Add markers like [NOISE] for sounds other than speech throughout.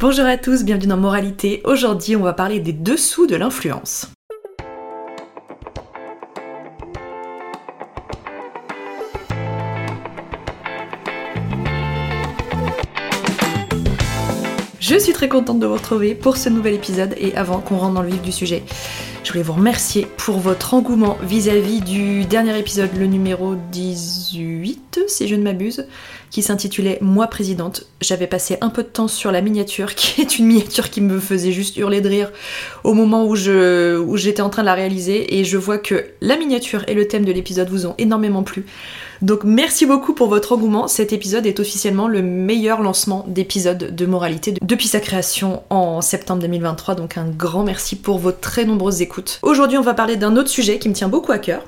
Bonjour à tous, bienvenue dans Moralité. Aujourd'hui, on va parler des dessous de l'influence. Je suis très contente de vous retrouver pour ce nouvel épisode et avant qu'on rentre dans le vif du sujet, je voulais vous remercier pour votre engouement vis-à-vis du dernier épisode, le numéro 18 si je ne m'abuse, qui s'intitulait Moi présidente. J'avais passé un peu de temps sur la miniature, [LAUGHS] qui est une miniature qui me faisait juste hurler de rire au moment où j'étais en train de la réaliser et je vois que la miniature et le thème de l'épisode vous ont énormément plu. Donc merci beaucoup pour votre engouement. Cet épisode est officiellement le meilleur lancement d'épisode de moralité depuis sa création en septembre 2023. Donc un grand merci pour vos très nombreuses écoutes. Aujourd'hui, on va parler d'un autre sujet qui me tient beaucoup à cœur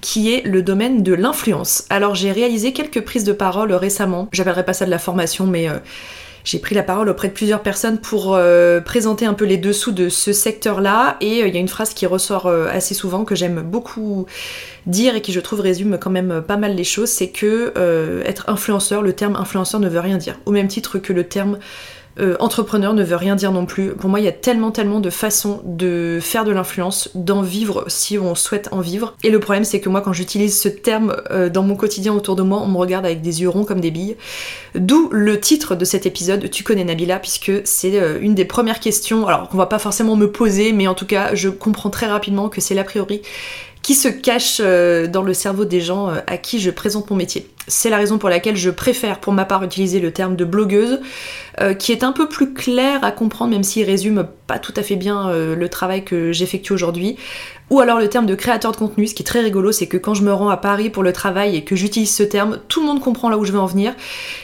qui est le domaine de l'influence. Alors j'ai réalisé quelques prises de parole récemment, j'appellerais pas ça de la formation, mais euh, j'ai pris la parole auprès de plusieurs personnes pour euh, présenter un peu les dessous de ce secteur-là, et euh, il y a une phrase qui ressort euh, assez souvent, que j'aime beaucoup dire et qui je trouve résume quand même pas mal les choses, c'est que être influenceur, le terme influenceur ne veut rien dire, au même titre que le terme euh, entrepreneur ne veut rien dire non plus. Pour moi, il y a tellement, tellement de façons de faire de l'influence, d'en vivre si on souhaite en vivre. Et le problème, c'est que moi, quand j'utilise ce terme euh, dans mon quotidien autour de moi, on me regarde avec des yeux ronds comme des billes. D'où le titre de cet épisode, Tu connais Nabila, puisque c'est euh, une des premières questions, alors qu'on va pas forcément me poser, mais en tout cas, je comprends très rapidement que c'est l'a priori qui se cache dans le cerveau des gens à qui je présente mon métier. C'est la raison pour laquelle je préfère pour ma part utiliser le terme de blogueuse, euh, qui est un peu plus clair à comprendre, même s'il résume pas tout à fait bien le travail que j'effectue aujourd'hui. Ou alors le terme de créateur de contenu, ce qui est très rigolo, c'est que quand je me rends à Paris pour le travail et que j'utilise ce terme, tout le monde comprend là où je veux en venir.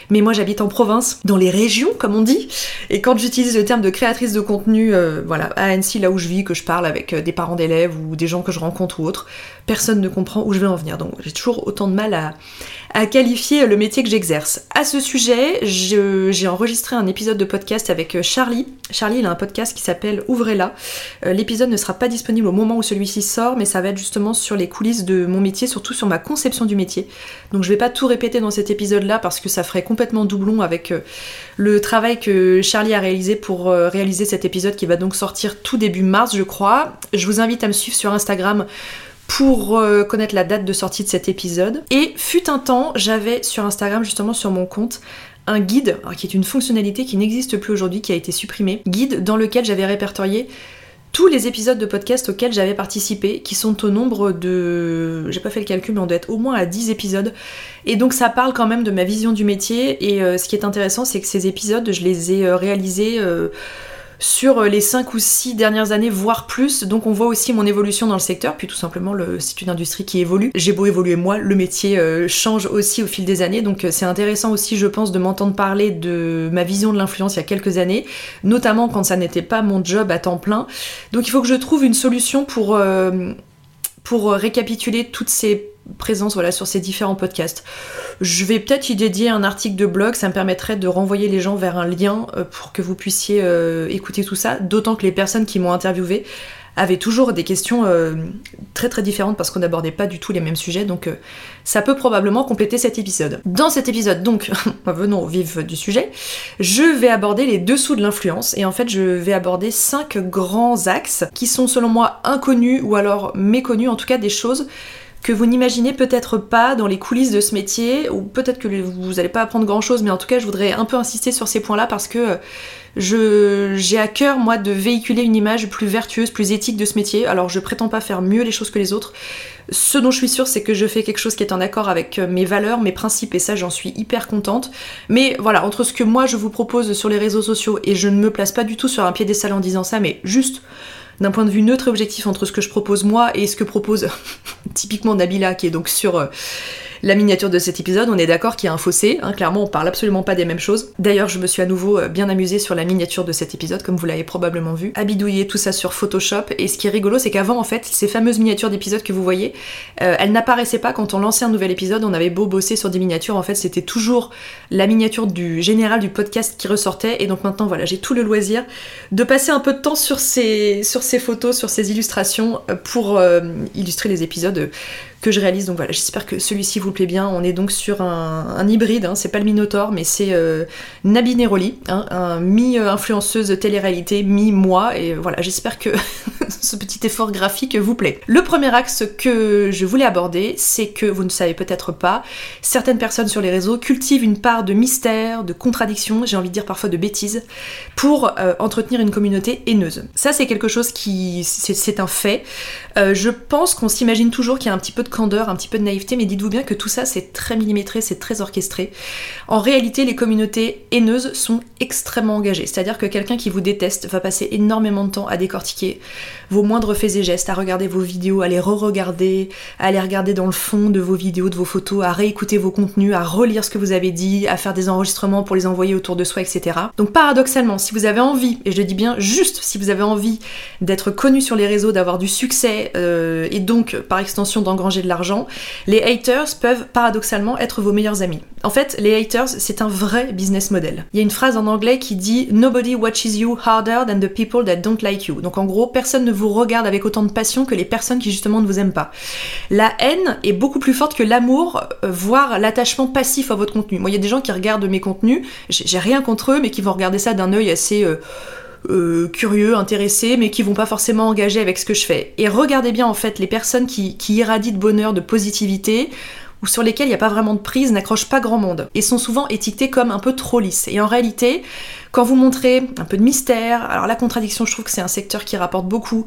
Mais moi j'habite en province, dans les régions comme on dit, et quand j'utilise le terme de créatrice de contenu, euh, voilà, à Annecy, là où je vis, que je parle avec euh, des parents d'élèves ou des gens que je rencontre ou autres, personne ne comprend où je veux en venir. Donc j'ai toujours autant de mal à, à qualifier le métier que j'exerce. À ce sujet, je- j'ai enregistré un épisode de podcast avec euh, Charlie. Charlie, il a un podcast qui s'appelle Ouvrez-la. Euh, L'épisode ne sera pas disponible au moment où celui-ci sort, mais ça va être justement sur les coulisses de mon métier, surtout sur ma conception du métier. Donc je vais pas tout répéter dans cet épisode-là parce que ça ferait complètement doublon avec euh, le travail que Charlie a réalisé pour réaliser cet épisode qui va donc sortir tout début mars, je crois. Je vous invite à me suivre sur Instagram pour euh, connaître la date de sortie de cet épisode. Et fut un temps, j'avais sur Instagram, justement sur mon compte, un guide, alors, qui est une fonctionnalité qui n'existe plus aujourd'hui, qui a été supprimée, guide dans lequel j'avais répertorié tous les épisodes de podcast auxquels j'avais participé, qui sont au nombre de... J'ai pas fait le calcul, mais on doit être au moins à 10 épisodes. Et donc ça parle quand même de ma vision du métier, et euh, ce qui est intéressant, c'est que ces épisodes, je les ai euh, réalisés... sur les 5 ou 6 dernières années, voire plus. Donc on voit aussi mon évolution dans le secteur, puis tout simplement le- c'est une industrie qui évolue. J'ai beau évoluer moi, le métier euh, change aussi au fil des années, donc euh, c'est intéressant aussi je pense de m'entendre parler de ma vision de l'influence il y a quelques années, notamment quand ça n'était pas mon job à temps plein. Donc il faut que je trouve une solution pour, euh, pour récapituler toutes ces présences voilà, sur ces différents podcasts. Je vais peut-être y dédier un article de blog, ça me permettrait de renvoyer les gens vers un lien euh, pour que vous puissiez euh, écouter tout ça, d'autant que les personnes qui m'ont interviewé avaient toujours des questions euh, très très différentes parce qu'on n'abordait pas du tout les mêmes sujets, donc ça peut probablement compléter cet épisode. Dans cet épisode, donc, [LAUGHS] venons au vif du sujet, je vais aborder les dessous de l'influence, et en fait je vais aborder cinq grands axes qui sont selon moi inconnus ou alors méconnus, en tout cas des choses que vous n'imaginez peut-être pas dans les coulisses de ce métier, ou peut-être que vous n'allez pas apprendre grand-chose, mais en tout cas je voudrais un peu insister sur ces points-là parce que j'ai à cœur moi de véhiculer une image plus vertueuse, plus éthique de ce métier. Alors je prétends pas faire mieux les choses que les autres. Ce dont je suis sûre, c'est que je fais quelque chose qui est en accord avec mes valeurs, mes principes, et ça j'en suis hyper contente. Mais voilà, entre ce que moi je vous propose sur les réseaux sociaux, et je ne me place pas du tout sur un piédestal en disant ça, mais juste d'un point de vue neutre et objectif entre ce que je propose moi et ce que propose [LAUGHS] typiquement Nabila qui est donc sur euh, la miniature de cet épisode, on est d'accord qu'il y a un fossé, hein, clairement on parle absolument pas des mêmes choses. D'ailleurs je me suis à nouveau euh, bien amusée sur la miniature de cet épisode, comme vous l'avez probablement vu, Abidouiller tout ça sur Photoshop, et ce qui est rigolo c'est qu'avant en fait, ces fameuses miniatures d'épisodes que vous voyez, euh, elles n'apparaissaient pas quand on lançait un nouvel épisode, on avait beau bosser sur des miniatures, en fait c'était toujours la miniature du général du podcast qui ressortait, et donc maintenant voilà, j'ai tout le loisir de passer un peu de temps sur ces, photos, sur ces illustrations, euh, pour illustrer les épisodes que je réalise. Donc voilà, j'espère que celui-ci vous plaît bien. On est donc sur un, hybride, hein. c'est pas le Minotaur, mais c'est euh, Nabi Neroli, hein, un mi-influenceuse télé-réalité, mi-moi. Et voilà, j'espère que [LAUGHS] ce petit effort graphique vous plaît. Le premier axe que je voulais aborder, c'est que vous ne savez peut-être pas, certaines personnes sur les réseaux cultivent une part de mystère, de contradiction, j'ai envie de dire parfois de bêtises, pour euh, entretenir une communauté haineuse. Ça, c'est quelque chose qui. c'est un fait. Euh, je pense qu'on s'imagine toujours qu'il y a un petit peu de candeur, un petit peu de naïveté, mais dites-vous bien que tout ça c'est très millimétré, c'est très orchestré. En réalité, les communautés haineuses sont extrêmement engagées. C'est-à-dire que quelqu'un qui vous déteste va passer énormément de temps à décortiquer vos moindres faits et gestes, à regarder vos vidéos, à les re-regarder, à les regarder dans le fond de vos vidéos, de vos photos, à réécouter vos contenus, à relire ce que vous avez dit, à faire des enregistrements pour les envoyer autour de soi, etc. Donc paradoxalement, si vous avez envie, et je dis bien juste si vous avez envie d'être connu sur les réseaux, d'avoir du succès euh, et donc par extension d'engranger de l'argent, les haters peuvent paradoxalement être vos meilleurs amis. En fait, les haters, c'est un vrai business model. Il y a une phrase en anglais qui dit Nobody watches you harder than the people that don't like you. Donc en gros, personne ne vous regarde avec autant de passion que les personnes qui justement ne vous aiment pas. La haine est beaucoup plus forte que l'amour, euh, voire l'attachement passif à votre contenu. Moi, il y a des gens qui regardent mes contenus, j'ai rien contre eux, mais qui vont regarder ça d'un œil assez... Euh, euh, curieux, intéressés, mais qui vont pas forcément engager avec ce que je fais. Et regardez bien en fait les personnes qui, qui irradient de bonheur, de positivité, ou sur lesquelles il n'y a pas vraiment de prise, n'accrochent pas grand monde, et sont souvent étiquetées comme un peu trop lisses. Et en réalité, quand vous montrez un peu de mystère, alors la contradiction, je trouve que c'est un secteur qui rapporte beaucoup,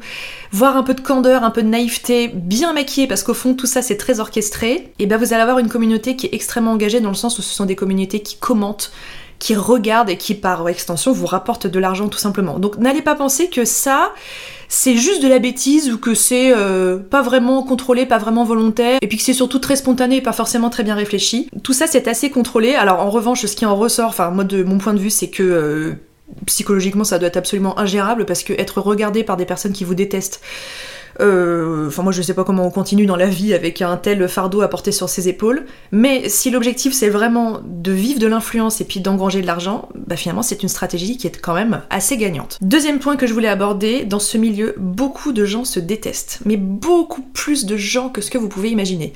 voire un peu de candeur, un peu de naïveté, bien maquillée, parce qu'au fond, tout ça c'est très orchestré, et bien vous allez avoir une communauté qui est extrêmement engagée dans le sens où ce sont des communautés qui commentent, qui regardent et qui par extension vous rapportent de l'argent tout simplement. Donc n'allez pas penser que ça, c'est juste de la bêtise ou que c'est euh, pas vraiment contrôlé, pas vraiment volontaire, et puis que c'est surtout très spontané et pas forcément très bien réfléchi. Tout ça c'est assez contrôlé. Alors en revanche, ce qui en ressort, enfin moi de mon point de vue, c'est que euh, psychologiquement ça doit être absolument ingérable parce que être regardé par des personnes qui vous détestent enfin, moi, je sais pas comment on continue dans la vie avec un tel fardeau à porter sur ses épaules. Mais si l'objectif c'est vraiment de vivre de l'influence et puis d'engranger de l'argent, bah finalement, c'est une stratégie qui est quand même assez gagnante. Deuxième point que je voulais aborder, dans ce milieu, beaucoup de gens se détestent. Mais beaucoup plus de gens que ce que vous pouvez imaginer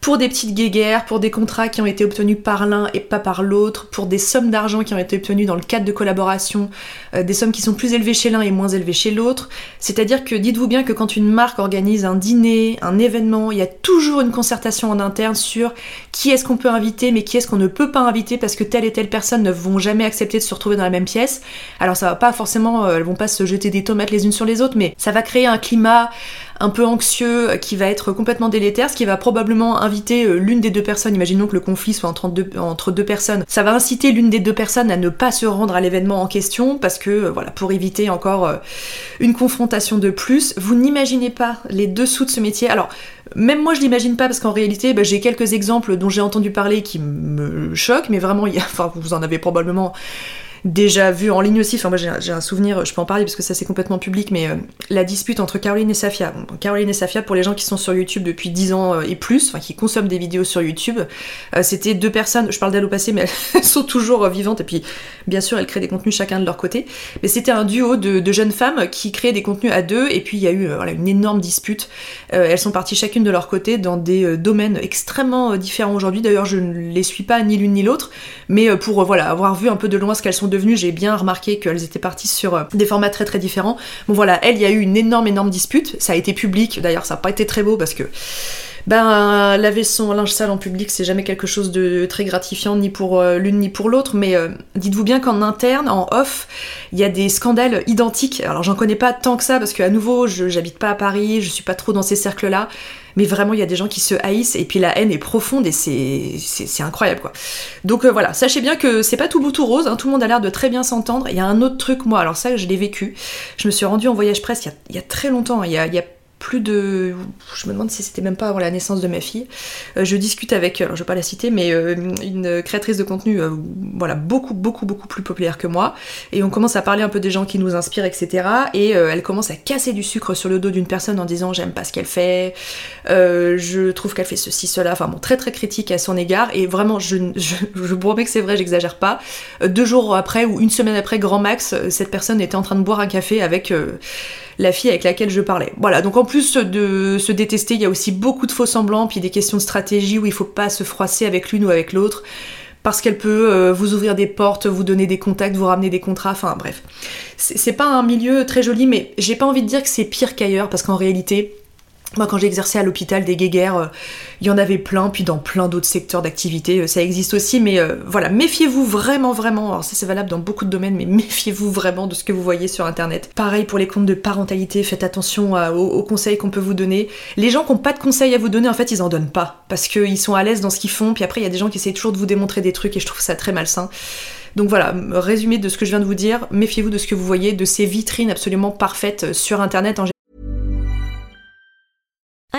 pour des petites guéguerres, pour des contrats qui ont été obtenus par l'un et pas par l'autre, pour des sommes d'argent qui ont été obtenues dans le cadre de collaboration, euh, des sommes qui sont plus élevées chez l'un et moins élevées chez l'autre. C'est-à-dire que dites-vous bien que quand une marque organise un dîner, un événement, il y a toujours une concertation en interne sur qui est-ce qu'on peut inviter, mais qui est-ce qu'on ne peut pas inviter parce que telle et telle personne ne vont jamais accepter de se retrouver dans la même pièce. Alors ça va pas forcément, euh, elles vont pas se jeter des tomates les unes sur les autres, mais ça va créer un climat un peu anxieux qui va être complètement délétère, ce qui va probablement inviter euh, l'une des deux personnes, imaginons que le conflit soit entre deux, personnes, ça va inciter l'une des deux personnes à ne pas se rendre à l'événement en question parce que euh, voilà, pour éviter encore euh, une confrontation de plus. Vous n'imaginez pas les dessous de ce métier. Alors, même moi je l'imagine pas parce qu'en réalité bah, j'ai quelques exemples dont j'ai entendu parler qui me choquent, mais vraiment, y a, enfin vous en avez probablement déjà vu en ligne aussi. Enfin, moi j'ai un souvenir, je peux en parler parce que ça c'est complètement public, mais euh, la dispute entre Caroline et Safia. Caroline et Safia, pour les gens qui sont sur YouTube depuis 10 ans euh, et plus, enfin qui consomment des vidéos sur YouTube, euh, c'était deux personnes, je parle d'elles au passé, mais elles [LAUGHS] sont toujours vivantes et puis bien sûr elles créent des contenus chacun de leur côté. Mais c'était un duo de, jeunes femmes qui créaient des contenus à deux et puis il y a eu une énorme dispute. elles sont parties chacune de leur côté dans des domaines extrêmement différents aujourd'hui. D'ailleurs, je ne les suis pas ni l'une ni l'autre, mais pour voilà avoir vu un peu de loin ce qu'elles sont devenues, j'ai bien remarqué qu'elles étaient parties sur euh, des formats très très différents. Bon voilà, elle, il y a eu une énorme énorme dispute, ça a été public, d'ailleurs ça n'a pas été très beau parce que ben laver son linge sale en public c'est jamais quelque chose de très gratifiant ni pour euh, l'une ni pour l'autre. Mais euh, dites-vous bien qu'en interne en off il y a des scandales identiques. Alors j'en connais pas tant que ça parce que à nouveau je j'habite pas à Paris je suis pas trop dans ces cercles là mais vraiment il y a des gens qui se haïssent et puis la haine est profonde et c'est incroyable quoi. Donc euh, voilà, sachez bien que c'est pas tout beau tout rose, hein. tout le monde a l'air de très bien s'entendre. Il y a un autre truc moi, alors ça je l'ai vécu, je me suis rendue en voyage presse il y a, très longtemps, il y a plus de. Je me demande si c'était même pas avant la naissance de ma fille. Euh, je discute avec, alors je vais pas la citer, mais euh, une créatrice de contenu, euh, voilà, beaucoup, beaucoup, beaucoup plus populaire que moi. Et on commence à parler un peu des gens qui nous inspirent, etc. Et elle commence à casser du sucre sur le dos d'une personne en disant j'aime pas ce qu'elle fait, je trouve qu'elle fait ceci, cela. Enfin bon, très très critique à son égard. Et vraiment, je, je, je vous promets que c'est vrai, j'exagère pas. deux jours après ou une semaine après, grand max, cette personne était en train de boire un café avec la fille avec laquelle je parlais. Voilà, donc en plus de se détester, il y a aussi beaucoup de faux semblants, puis des questions de stratégie où il faut pas se froisser avec l'une ou avec l'autre, parce qu'elle peut euh, vous ouvrir des portes, vous donner des contacts, vous ramener des contrats, enfin bref. C'est pas un milieu très joli, mais j'ai pas envie de dire que c'est pire qu'ailleurs, parce qu'en réalité, moi, quand j'ai exercé à l'hôpital des guéguerres, euh, il y en avait plein, puis dans plein d'autres secteurs d'activité, euh, ça existe aussi, mais euh, voilà, méfiez-vous vraiment, vraiment, alors ça c'est valable dans beaucoup de domaines, mais [LAUGHS] méfiez-vous vraiment de ce que vous voyez sur Internet. Pareil pour les comptes de parentalité, faites attention aux, conseils qu'on peut vous donner. Les gens qui n'ont pas de conseils à vous donner, en fait, ils en donnent pas, parce qu'ils sont à l'aise dans ce qu'ils font, puis après, il y a des gens qui essayent toujours de vous démontrer des trucs, et je trouve ça très malsain. Donc voilà, résumé de ce que je viens de vous dire, méfiez-vous de ce que vous voyez, de ces vitrines absolument parfaites sur Internet en.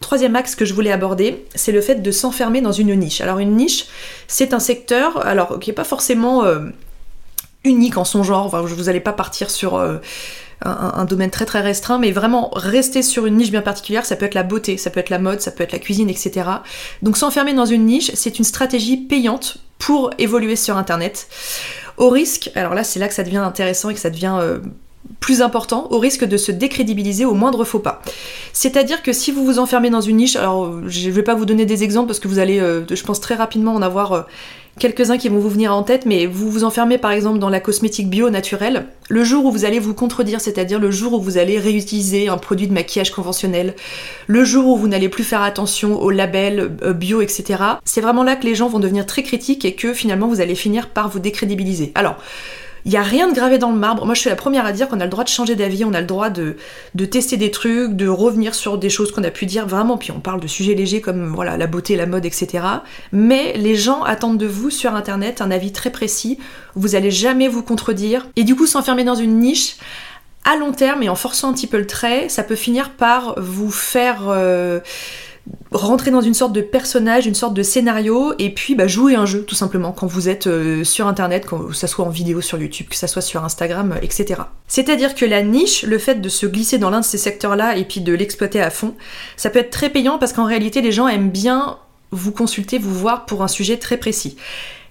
Troisième axe que je voulais aborder, c'est le fait de s'enfermer dans une niche. Alors une niche, c'est un secteur, alors qui n'est pas forcément euh, unique en son genre. Vous n'allez pas partir sur euh, un, un, domaine très très restreint, mais vraiment rester sur une niche bien particulière. Ça peut être la beauté, ça peut être la mode, ça peut être la cuisine, etc. Donc s'enfermer dans une niche, c'est une stratégie payante pour évoluer sur Internet. Au risque, alors là c'est là que ça devient intéressant et que ça devient euh, plus important, au risque de se décrédibiliser au moindre faux pas. C'est-à-dire que si vous vous enfermez dans une niche, alors je vais pas vous donner des exemples parce que vous allez, euh, je pense très rapidement en avoir euh, quelques-uns qui vont vous venir en tête, mais vous vous enfermez par exemple dans la cosmétique bio naturelle, le jour où vous allez vous contredire, c'est-à-dire le jour où vous allez réutiliser un produit de maquillage conventionnel, le jour où vous n'allez plus faire attention aux labels euh, bio, etc., c'est vraiment là que les gens vont devenir très critiques et que finalement vous allez finir par vous décrédibiliser. Alors, il n'y a rien de gravé dans le marbre. Moi, je suis la première à dire qu'on a le droit de changer d'avis, on a le droit de, tester des trucs, de revenir sur des choses qu'on a pu dire vraiment. Puis on parle de sujets légers comme voilà la beauté, la mode, etc. Mais les gens attendent de vous sur Internet un avis très précis. Vous allez jamais vous contredire. Et du coup, s'enfermer dans une niche, à long terme et en forçant un petit peu le trait, ça peut finir par vous faire... Euh, rentrer dans une sorte de personnage, une sorte de scénario, et puis bah, jouer un jeu tout simplement quand vous êtes euh, sur internet, que ça soit en vidéo sur YouTube, que ça soit sur Instagram, euh, etc. C'est-à-dire que la niche, le fait de se glisser dans l'un de ces secteurs-là et puis de l'exploiter à fond, ça peut être très payant parce qu'en réalité les gens aiment bien vous consulter, vous voir pour un sujet très précis.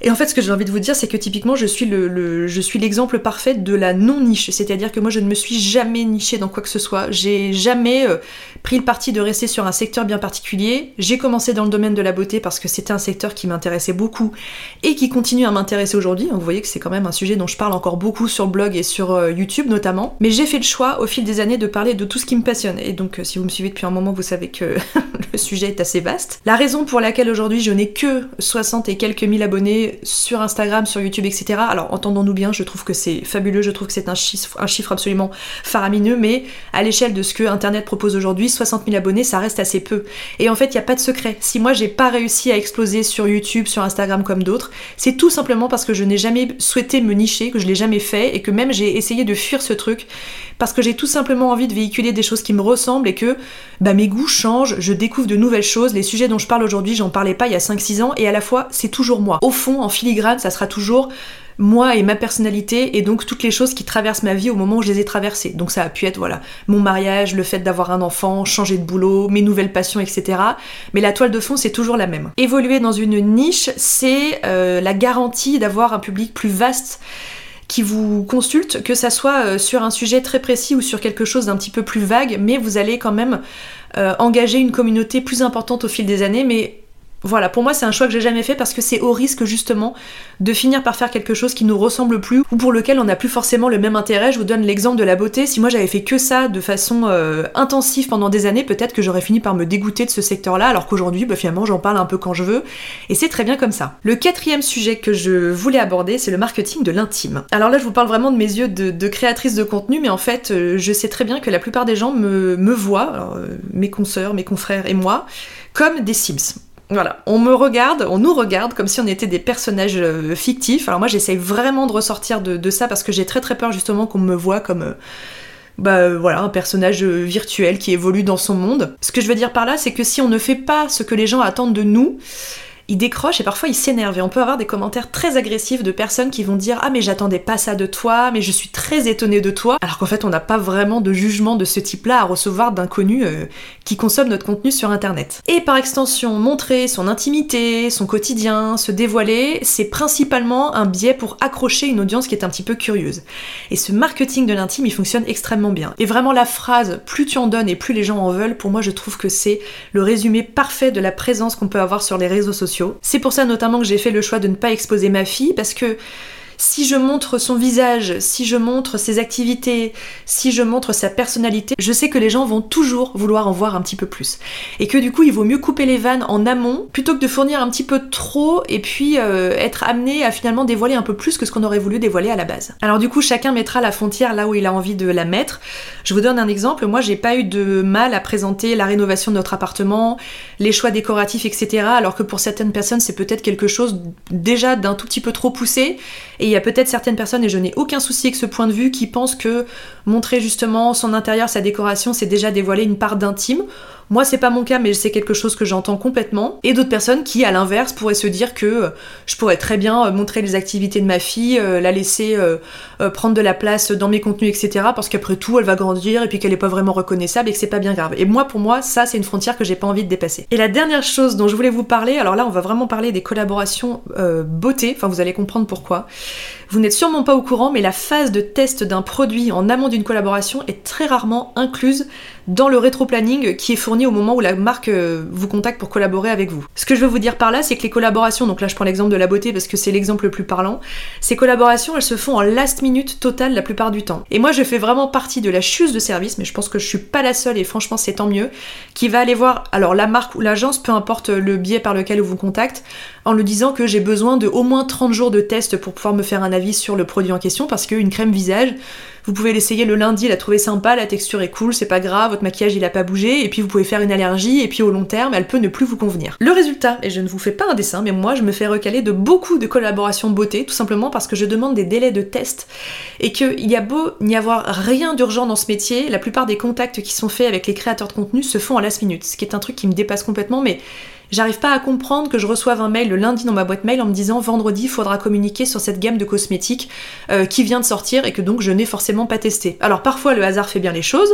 Et en fait, ce que j'ai envie de vous dire, c'est que typiquement, je suis le, je suis l'exemple parfait de la non-niche. C'est-à-dire que moi, je ne me suis jamais nichée dans quoi que ce soit. J'ai jamais euh, pris le parti de rester sur un secteur bien particulier. J'ai commencé dans le domaine de la beauté parce que c'était un secteur qui m'intéressait beaucoup et qui continue à m'intéresser aujourd'hui. Vous voyez que c'est quand même un sujet dont je parle encore beaucoup sur le blog et sur euh, YouTube notamment. Mais j'ai fait le choix au fil des années de parler de tout ce qui me passionne. Et donc, euh, si vous me suivez depuis un moment, vous savez que [LAUGHS] le sujet est assez vaste. La raison pour laquelle aujourd'hui je n'ai que 60 et quelques mille abonnés sur Instagram, sur YouTube, etc. Alors entendons-nous bien, je trouve que c'est fabuleux, je trouve que c'est un chiffre, absolument faramineux, mais à l'échelle de ce que Internet propose aujourd'hui, 60 000 abonnés, ça reste assez peu. Et en fait, il n'y a pas de secret. Si moi j'ai pas réussi à exploser sur YouTube, sur Instagram comme d'autres, c'est tout simplement parce que je n'ai jamais souhaité me nicher, que je l'ai jamais fait, et que même j'ai essayé de fuir ce truc, parce que j'ai tout simplement envie de véhiculer des choses qui me ressemblent et que bah, mes goûts changent, je découvre de nouvelles choses, les sujets dont je parle aujourd'hui, j'en parlais pas il y a 5-6 ans, et à la fois, c'est toujours moi. Au fond, en filigrane, ça sera toujours moi et ma personnalité et donc toutes les choses qui traversent ma vie au moment où je les ai traversées. Donc ça a pu être voilà mon mariage, le fait d'avoir un enfant, changer de boulot, mes nouvelles passions, etc. Mais la toile de fond c'est toujours la même. Évoluer dans une niche, c'est euh, la garantie d'avoir un public plus vaste qui vous consulte, que ça soit euh, sur un sujet très précis ou sur quelque chose d'un petit peu plus vague, mais vous allez quand même euh, engager une communauté plus importante au fil des années, mais voilà, pour moi c'est un choix que j'ai jamais fait parce que c'est au risque justement de finir par faire quelque chose qui nous ressemble plus ou pour lequel on n'a plus forcément le même intérêt. Je vous donne l'exemple de la beauté. Si moi j'avais fait que ça de façon euh, intensive pendant des années, peut-être que j'aurais fini par me dégoûter de ce secteur-là, alors qu'aujourd'hui, bah, finalement, j'en parle un peu quand je veux et c'est très bien comme ça. Le quatrième sujet que je voulais aborder, c'est le marketing de l'intime. Alors là, je vous parle vraiment de mes yeux de, créatrice de contenu, mais en fait, euh, je sais très bien que la plupart des gens me, voient, euh, mes consoeurs, mes confrères et moi, comme des Sims. Voilà, on me regarde, on nous regarde comme si on était des personnages euh, fictifs. Alors moi j'essaye vraiment de ressortir de, ça parce que j'ai très très peur justement qu'on me voit comme... Euh, bah euh, voilà, un personnage virtuel qui évolue dans son monde. Ce que je veux dire par là, c'est que si on ne fait pas ce que les gens attendent de nous, il décroche et parfois il s'énerve. Et on peut avoir des commentaires très agressifs de personnes qui vont dire Ah, mais j'attendais pas ça de toi, mais je suis très étonnée de toi. Alors qu'en fait, on n'a pas vraiment de jugement de ce type-là à recevoir d'inconnus euh, qui consomment notre contenu sur internet. Et par extension, montrer son intimité, son quotidien, se dévoiler, c'est principalement un biais pour accrocher une audience qui est un petit peu curieuse. Et ce marketing de l'intime, il fonctionne extrêmement bien. Et vraiment, la phrase plus tu en donnes et plus les gens en veulent, pour moi, je trouve que c'est le résumé parfait de la présence qu'on peut avoir sur les réseaux sociaux c'est pour ça notamment que j'ai fait le choix de ne pas exposer ma fille, parce que si je montre son visage, si je montre ses activités, si je montre sa personnalité, je sais que les gens vont toujours vouloir en voir un petit peu plus. Et que du coup, il vaut mieux couper les vannes en amont plutôt que de fournir un petit peu trop et puis euh, être amené à finalement dévoiler un peu plus que ce qu'on aurait voulu dévoiler à la base. Alors du coup, chacun mettra la frontière là où il a envie de la mettre. Je vous donne un exemple. Moi, j'ai pas eu de mal à présenter la rénovation de notre appartement, les choix décoratifs, etc. Alors que pour certaines personnes, c'est peut-être quelque chose déjà d'un tout petit peu trop poussé. Il y a peut-être certaines personnes, et je n'ai aucun souci avec ce point de vue, qui pensent que montrer justement son intérieur, sa décoration, c'est déjà dévoiler une part d'intime. Moi, c'est pas mon cas, mais c'est quelque chose que j'entends complètement. Et d'autres personnes qui, à l'inverse, pourraient se dire que euh, je pourrais très bien euh, montrer les activités de ma fille, euh, la laisser prendre de la place dans mes contenus, etc. Parce qu'après tout, elle va grandir et puis qu'elle est pas vraiment reconnaissable et que c'est pas bien grave. Et moi, pour moi, ça, c'est une frontière que j'ai pas envie de dépasser. Et la dernière chose dont je voulais vous parler, alors là, on va vraiment parler des collaborations beauté. Enfin, vous allez comprendre pourquoi. Vous n'êtes sûrement pas au courant, mais la phase de test d'un produit en amont d'une collaboration est très rarement incluse dans le rétro-planning qui est fourni au moment où la marque euh, vous contacte pour collaborer avec vous. Ce que je veux vous dire par là, c'est que les collaborations, donc là je prends l'exemple de la beauté parce que c'est l'exemple le plus parlant, ces collaborations elles se font en last minute totale la plupart du temps. Et moi je fais vraiment partie de la chuse de service, mais je pense que je suis pas la seule et franchement c'est tant mieux, qui va aller voir alors la marque ou l'agence, peu importe le biais par lequel vous contacte, en le disant que j'ai besoin de au moins 30 jours de test pour pouvoir me faire un sur le produit en question parce qu'une crème visage, vous pouvez l'essayer le lundi, la trouver sympa, la texture est cool, c'est pas grave, votre maquillage il a pas bougé, et puis vous pouvez faire une allergie, et puis au long terme, elle peut ne plus vous convenir. Le résultat, et je ne vous fais pas un dessin, mais moi je me fais recaler de beaucoup de collaborations beauté, tout simplement parce que je demande des délais de test, et qu'il y a beau n'y avoir rien d'urgent dans ce métier, la plupart des contacts qui sont faits avec les créateurs de contenu se font à last minute, ce qui est un truc qui me dépasse complètement, mais J'arrive pas à comprendre que je reçoive un mail le lundi dans ma boîte mail en me disant vendredi il faudra communiquer sur cette gamme de cosmétiques euh, qui vient de sortir et que donc je n'ai forcément pas testé. Alors parfois le hasard fait bien les choses,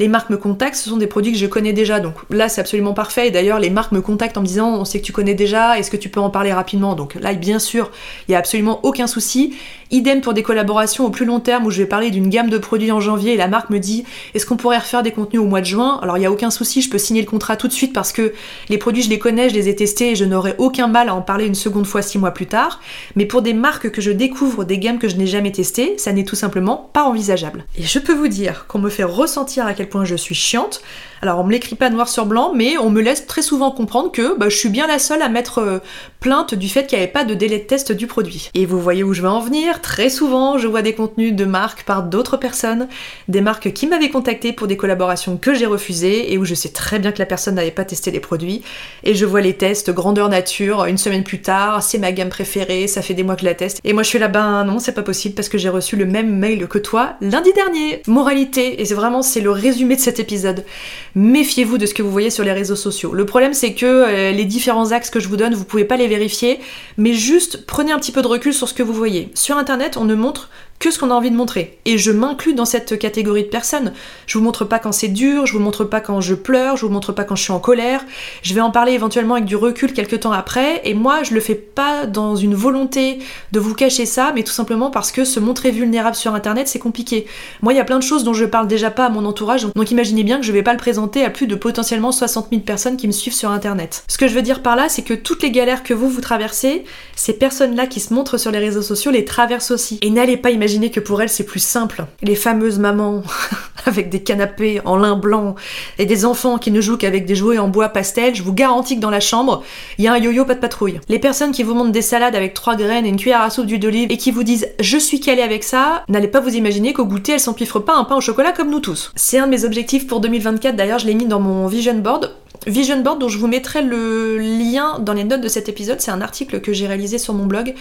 les marques me contactent, ce sont des produits que je connais déjà, donc là c'est absolument parfait. Et d'ailleurs les marques me contactent en me disant on sait que tu connais déjà, est-ce que tu peux en parler rapidement? Donc là bien sûr il y a absolument aucun souci. Idem pour des collaborations au plus long terme où je vais parler d'une gamme de produits en janvier et la marque me dit est-ce qu'on pourrait refaire des contenus au mois de juin? Alors il n'y a aucun souci, je peux signer le contrat tout de suite parce que les produits je les connais je les ai testés et je n'aurai aucun mal à en parler une seconde fois six mois plus tard. Mais pour des marques que je découvre, des gammes que je n'ai jamais testées, ça n'est tout simplement pas envisageable. Et je peux vous dire qu'on me fait ressentir à quel point je suis chiante. Alors on me l'écrit pas noir sur blanc, mais on me laisse très souvent comprendre que bah, je suis bien la seule à mettre euh, plainte du fait qu'il n'y avait pas de délai de test du produit. Et vous voyez où je vais en venir, très souvent je vois des contenus de marques par d'autres personnes, des marques qui m'avaient contacté pour des collaborations que j'ai refusées et où je sais très bien que la personne n'avait pas testé les produits, et je vois les tests grandeur nature une semaine plus tard, c'est ma gamme préférée, ça fait des mois que je la teste, et moi je suis là, ben non, c'est pas possible parce que j'ai reçu le même mail que toi lundi dernier. Moralité, et c'est vraiment c'est le résumé de cet épisode méfiez-vous de ce que vous voyez sur les réseaux sociaux. Le problème c'est que euh, les différents axes que je vous donne, vous pouvez pas les vérifier, mais juste prenez un petit peu de recul sur ce que vous voyez. Sur internet, on ne montre que ce qu'on a envie de montrer. Et je m'inclus dans cette catégorie de personnes. Je vous montre pas quand c'est dur, je vous montre pas quand je pleure, je vous montre pas quand je suis en colère. Je vais en parler éventuellement avec du recul quelques temps après. Et moi, je le fais pas dans une volonté de vous cacher ça, mais tout simplement parce que se montrer vulnérable sur internet, c'est compliqué. Moi, il y a plein de choses dont je parle déjà pas à mon entourage. Donc imaginez bien que je vais pas le présenter à plus de potentiellement 60 000 personnes qui me suivent sur internet. Ce que je veux dire par là, c'est que toutes les galères que vous, vous traversez, ces personnes-là qui se montrent sur les réseaux sociaux les traversent aussi. Et n'allez pas imaginer Que pour elles c'est plus simple. Les fameuses mamans [LAUGHS] avec des canapés en lin blanc et des enfants qui ne jouent qu'avec des jouets en bois pastel, je vous garantis que dans la chambre, il y a un yo-yo pas de patrouille. Les personnes qui vous montrent des salades avec trois graines et une cuillère à soupe d'huile d'olive et qui vous disent je suis calée avec ça, n'allez pas vous imaginer qu'au goûter elles s'empiffrent pas un pain au chocolat comme nous tous. C'est un de mes objectifs pour 2024 d'ailleurs, je l'ai mis dans mon vision board. Vision Board dont je vous mettrai le lien dans les notes de cet épisode, c'est un article que j'ai réalisé sur mon blog.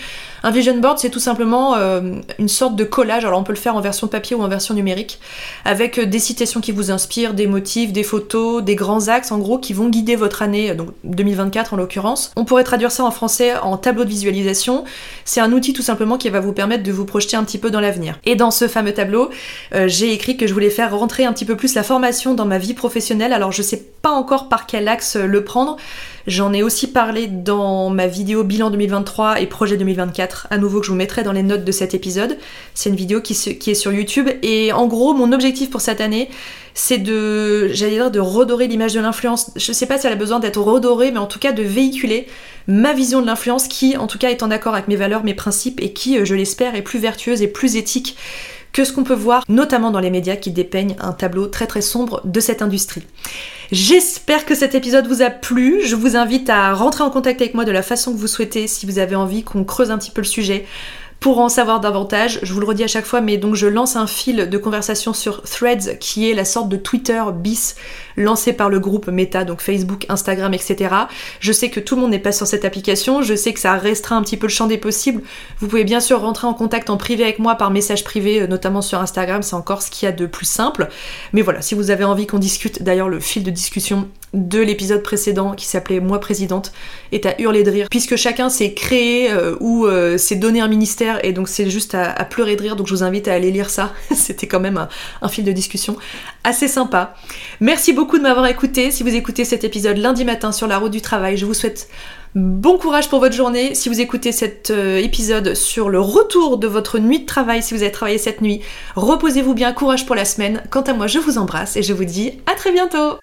Un Vision Board c'est tout simplement euh, une sorte de collage, alors on peut le faire en version papier ou en version numérique, avec euh, des citations qui vous inspirent, des motifs, des photos, des grands axes en gros qui vont guider votre année, donc 2024 en l'occurrence. On pourrait traduire ça en français en tableau de visualisation. C'est un outil tout simplement qui va vous permettre de vous projeter un petit peu dans l'avenir. Et dans ce fameux tableau, euh, j'ai écrit que je voulais faire rentrer un petit peu plus la formation dans ma vie professionnelle. Alors je sais pas encore par quel axe le prendre. J'en ai aussi parlé dans ma vidéo bilan 2023 et projet 2024, à nouveau que je vous mettrai dans les notes de cet épisode. C'est une vidéo qui, est sur YouTube et en gros mon objectif pour cette année c'est de, j'allais dire, de redorer l'image de l'influence. Je sais pas si elle a besoin d'être redorée, mais en tout cas de véhiculer ma vision de l'influence qui, en tout cas, est en accord avec mes valeurs, mes principes et qui, euh, je l'espère, est plus vertueuse et plus éthique que ce qu'on peut voir, notamment dans les médias qui dépeignent un tableau très très sombre de cette industrie. J'espère que cet épisode vous a plu. Je vous invite à rentrer en contact avec moi de la façon que vous souhaitez si vous avez envie qu'on creuse un petit peu le sujet. Pour en savoir davantage, je vous le redis à chaque fois, mais donc je lance un fil de conversation sur Threads qui est la sorte de Twitter bis lancé par le groupe Meta, donc Facebook, Instagram, etc. Je sais que tout le monde n'est pas sur cette application, je sais que ça restreint un petit peu le champ des possibles. Vous pouvez bien sûr rentrer en contact en privé avec moi par message privé, euh, notamment sur Instagram, c'est encore ce qu'il y a de plus simple. Mais voilà, si vous avez envie qu'on discute, d'ailleurs le fil de discussion de l'épisode précédent qui s'appelait Moi présidente est à hurler de rire puisque chacun s'est créé euh, ou euh, s'est donné un ministère et donc c'est juste à, pleurer de rire donc je vous invite à aller lire ça [LAUGHS] c'était quand même un, fil de discussion assez sympa merci beaucoup de m'avoir écouté si vous écoutez cet épisode lundi matin sur la route du travail je vous souhaite Bon courage pour votre journée. Si vous écoutez cet euh, épisode sur le retour de votre nuit de travail, si vous avez travaillé cette nuit, reposez-vous bien, courage pour la semaine. Quant à moi, je vous embrasse et je vous dis à très bientôt.